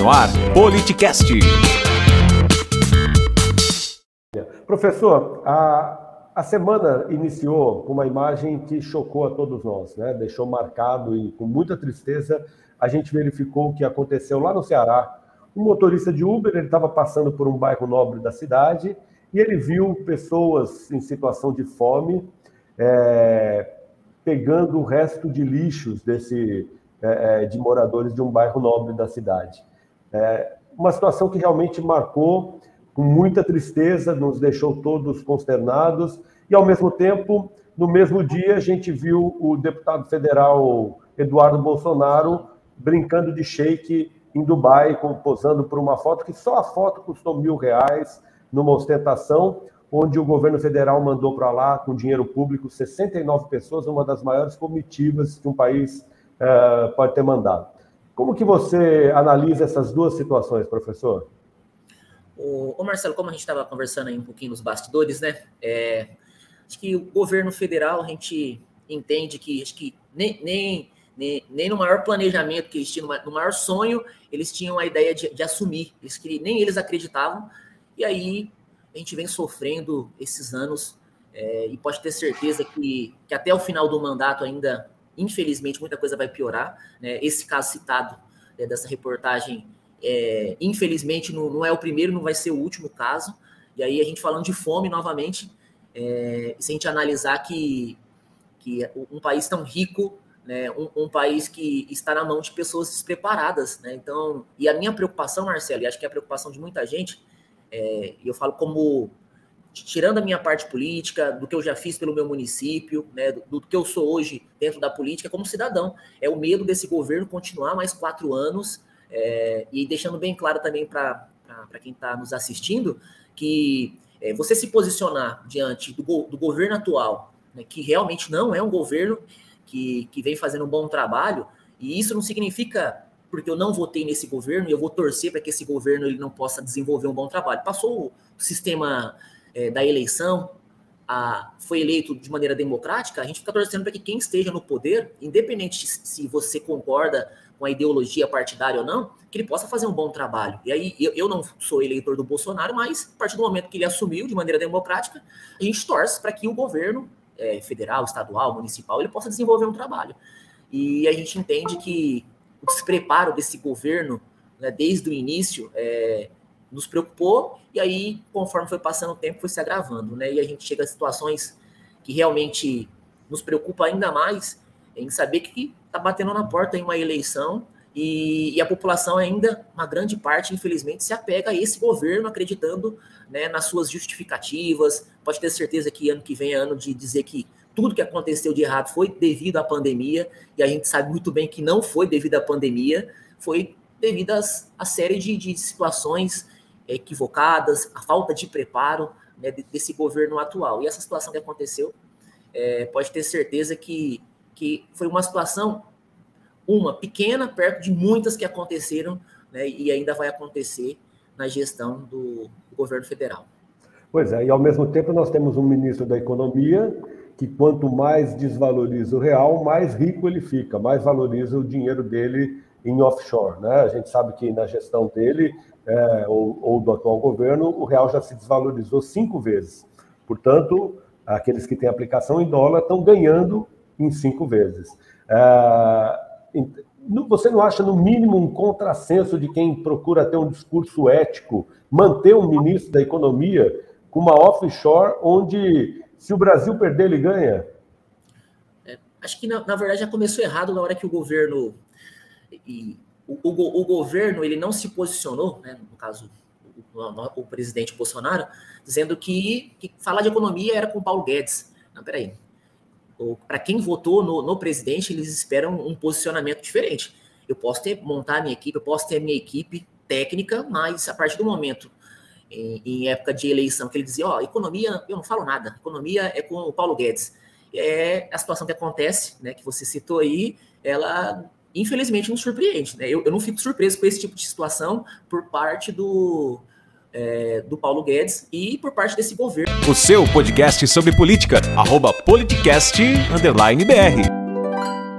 No ar, Politicast. Professor, a, a semana iniciou com uma imagem que chocou a todos nós, né? deixou marcado e com muita tristeza a gente verificou o que aconteceu lá no Ceará. Um motorista de Uber, ele estava passando por um bairro nobre da cidade e ele viu pessoas em situação de fome é, pegando o resto de lixos desse, é, é, de moradores de um bairro nobre da cidade. É, uma situação que realmente marcou com muita tristeza, nos deixou todos consternados e, ao mesmo tempo, no mesmo dia, a gente viu o deputado federal Eduardo Bolsonaro brincando de shake em Dubai, posando por uma foto que só a foto custou mil reais, numa ostentação, onde o governo federal mandou para lá, com dinheiro público, 69 pessoas, uma das maiores comitivas que um país uh, pode ter mandado. Como que você analisa essas duas situações, professor? O, Marcelo, como a gente estava conversando aí um pouquinho nos bastidores, né? É, acho que o governo federal, a gente entende que acho que nem, nem, nem, nem no maior planejamento que eles tinham, no maior sonho, eles tinham a ideia de, de assumir. Eles, que nem eles acreditavam. E aí a gente vem sofrendo esses anos é, e pode ter certeza que, que até o final do mandato ainda, infelizmente, muita coisa vai piorar. Né? Esse caso citado né, dessa reportagem, é, infelizmente, não, não, é o primeiro, não vai ser o último caso. E aí a gente falando de fome novamente, é, se a gente analisar que, que um país tão rico né, um, um, país que está na mão de pessoas despreparadas, né? Então, e a minha preocupação, Marcelo, e acho que é a preocupação de muita gente, é, e eu falo como tirando a minha parte política, do que eu já fiz pelo meu município, né, do, do, que eu sou hoje dentro da política como cidadão. É o medo desse governo continuar mais quatro anos é, e deixando bem claro também para quem está nos assistindo que é, você se posicionar diante do, do governo atual, né, que realmente não é um governo que, que vem fazendo um bom trabalho, e isso não significa porque eu não votei nesse governo e eu vou torcer para que esse governo ele não possa desenvolver um bom trabalho. Passou o sistema é, da eleição, a, foi eleito de maneira democrática, a gente fica torcendo para que quem esteja no poder, independente se você concorda com a ideologia partidária ou não, que ele possa fazer um bom trabalho. E aí, eu, eu não sou eleitor do Bolsonaro, mas a partir do momento que ele assumiu de maneira democrática, a gente torce para que o governo é, federal, estadual, municipal, ele possa desenvolver um trabalho. E a gente entende que o despreparo desse governo, né, desde o início, é, nos preocupou, e aí, conforme foi passando o tempo, foi se agravando, né? E a gente chega a situações que realmente nos preocupa ainda mais em saber que está batendo na porta em uma eleição e, e, a população ainda, uma grande parte, infelizmente, se apega a esse governo, acreditando né, nas suas justificativas. Pode ter certeza que ano que vem é ano de dizer que tudo que aconteceu de errado foi devido à pandemia, e a gente sabe muito bem que não foi devido à pandemia, foi devido à série de, de situações equivocadas, a falta de preparo né, desse governo atual. E essa situação que aconteceu, é, pode ter certeza que, que foi uma situação, uma pequena, perto de muitas que aconteceram né, e ainda vai acontecer na gestão do, do governo federal. Pois é, e ao mesmo tempo nós temos um ministro da Economia que quanto mais desvaloriza o real, mais rico ele fica, mais valoriza o dinheiro dele em offshore. Né? A gente sabe que na gestão dele, é, ou, ou, do atual governo, o real já se desvalorizou cinco vezes. Portanto, aqueles que têm aplicação em dólar estão ganhando em cinco vezes. É, você não acha, no mínimo, um contrassenso de quem procura ter um discurso ético, manter um ministro da Economia com uma offshore onde se o Brasil perder, ele ganha? É, acho que, na, na, verdade, já começou errado na hora que o governo. E, o, o, o governo ele não se posicionou, né, no caso, o, o, presidente Bolsonaro, dizendo que, que, falar de economia era com o Paulo Guedes. Não, peraí. Para quem votou no, no presidente, eles esperam um posicionamento diferente. Eu posso ter montar a minha equipe, eu posso ter a minha equipe técnica, mas a partir do momento em, em, época de eleição, que ele dizia, ó, economia, eu não falo nada, economia é com o Paulo Guedes. É a situação que acontece, né, que você citou aí, ela infelizmente nos surpreende, né? Eu, eu não fico surpreso com esse tipo de situação por parte do, é, do Paulo Guedes e por parte desse governo. O seu podcast sobre política, arroba politicast, underline BR.